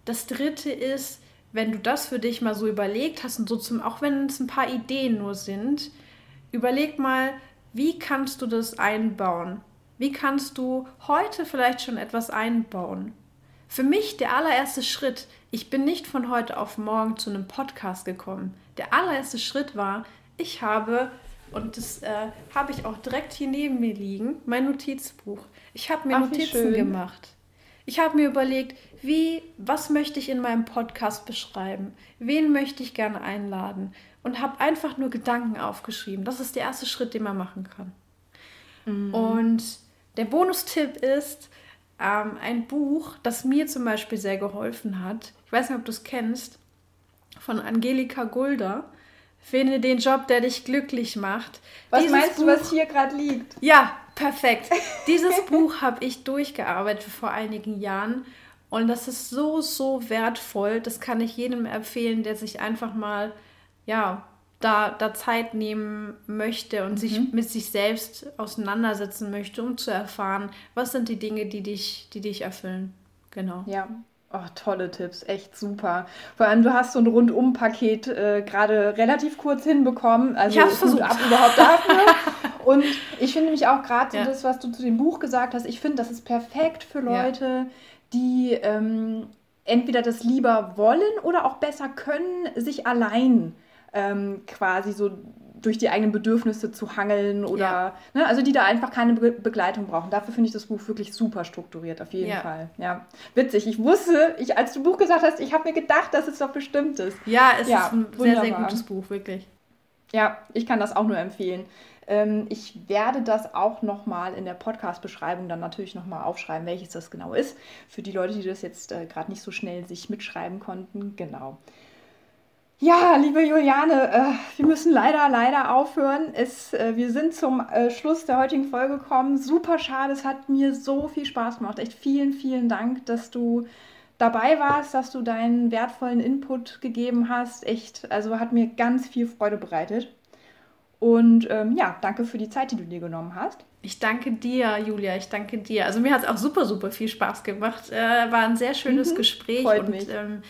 das dritte ist, wenn du das für dich mal so überlegt hast und so zum, auch wenn es ein paar Ideen nur sind, überleg mal, wie kannst du das einbauen? Wie kannst du heute vielleicht schon etwas einbauen? Für mich der allererste Schritt, ich bin nicht von heute auf morgen zu einem Podcast gekommen. Der allererste Schritt war, ich habe, und das äh, habe ich auch direkt hier neben mir liegen, mein Notizbuch. Ich habe mir Ach, Notizen gemacht. Ich habe mir überlegt, wie, was möchte ich in meinem Podcast beschreiben? Wen möchte ich gerne einladen? Und habe einfach nur Gedanken aufgeschrieben. Das ist der erste Schritt, den man machen kann. Mhm. Und der Bonustipp ist ähm, ein Buch, das mir zum Beispiel sehr geholfen hat. Ich weiß nicht, ob du es kennst, von Angelika Gulder. Finde den Job, der dich glücklich macht. Was Dieses meinst du, was hier gerade liegt? Ja, perfekt. Dieses Buch habe ich durchgearbeitet vor einigen Jahren und das ist so, so wertvoll. Das kann ich jedem empfehlen, der sich einfach mal, ja, da, da Zeit nehmen möchte und mhm. sich mit sich selbst auseinandersetzen möchte, um zu erfahren, was sind die Dinge, die dich, die dich erfüllen. Genau. Ja, Oh, tolle Tipps, echt super. Vor allem, du hast so ein Rundum-Paket äh, gerade relativ kurz hinbekommen. Also ich hab's versucht. ab überhaupt dafür. Und ich finde mich auch gerade ja. so das, was du zu dem Buch gesagt hast, ich finde, das ist perfekt für Leute, ja. die ähm, entweder das lieber wollen oder auch besser können, sich allein ähm, quasi so durch die eigenen Bedürfnisse zu hangeln oder, ja. ne, also die da einfach keine Be Begleitung brauchen. Dafür finde ich das Buch wirklich super strukturiert, auf jeden ja. Fall. Ja, witzig. Ich wusste, ich, als du Buch gesagt hast, ich habe mir gedacht, dass es doch bestimmt ist. Ja, es ja, ist ein wunderbar. sehr, sehr gutes Buch, wirklich. Ja, ich kann das auch nur empfehlen. Ähm, ich werde das auch nochmal in der Podcast-Beschreibung dann natürlich nochmal aufschreiben, welches das genau ist. Für die Leute, die das jetzt äh, gerade nicht so schnell sich mitschreiben konnten. Genau. Ja, liebe Juliane, äh, wir müssen leider, leider aufhören. Es, äh, wir sind zum äh, Schluss der heutigen Folge gekommen. Super schade, es hat mir so viel Spaß gemacht. Echt vielen, vielen Dank, dass du dabei warst, dass du deinen wertvollen Input gegeben hast. Echt, also hat mir ganz viel Freude bereitet. Und ähm, ja, danke für die Zeit, die du dir genommen hast. Ich danke dir, Julia. Ich danke dir. Also mir hat es auch super, super viel Spaß gemacht. Äh, war ein sehr schönes mhm, Gespräch. Freut und, mich. Ähm,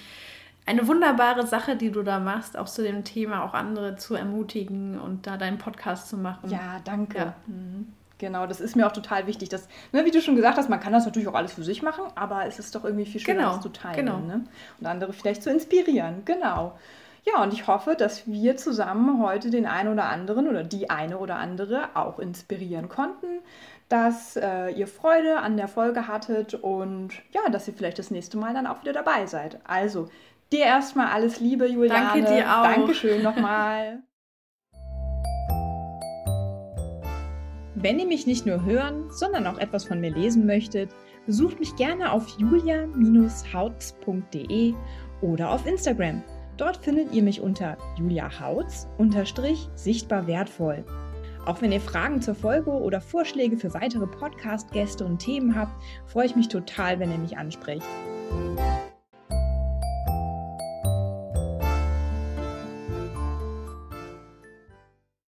eine wunderbare Sache, die du da machst, auch zu dem Thema, auch andere zu ermutigen und da deinen Podcast zu machen. Ja, danke. Ja. Mhm. Genau, das ist mir auch total wichtig. Dass, ne, wie du schon gesagt hast, man kann das natürlich auch alles für sich machen, aber es ist doch irgendwie viel schöner, genau. das zu teilen genau. ne? und andere vielleicht zu inspirieren. Genau. Ja, und ich hoffe, dass wir zusammen heute den einen oder anderen oder die eine oder andere auch inspirieren konnten, dass äh, ihr Freude an der Folge hattet und ja, dass ihr vielleicht das nächste Mal dann auch wieder dabei seid. Also, Dir erstmal alles Liebe, Juliane. Danke dir auch. Dankeschön nochmal. Wenn ihr mich nicht nur hören, sondern auch etwas von mir lesen möchtet, besucht mich gerne auf julia-hautz.de oder auf Instagram. Dort findet ihr mich unter juliahautz unterstrich sichtbar wertvoll. Auch wenn ihr Fragen zur Folge oder Vorschläge für weitere Podcast-Gäste und Themen habt, freue ich mich total, wenn ihr mich ansprecht.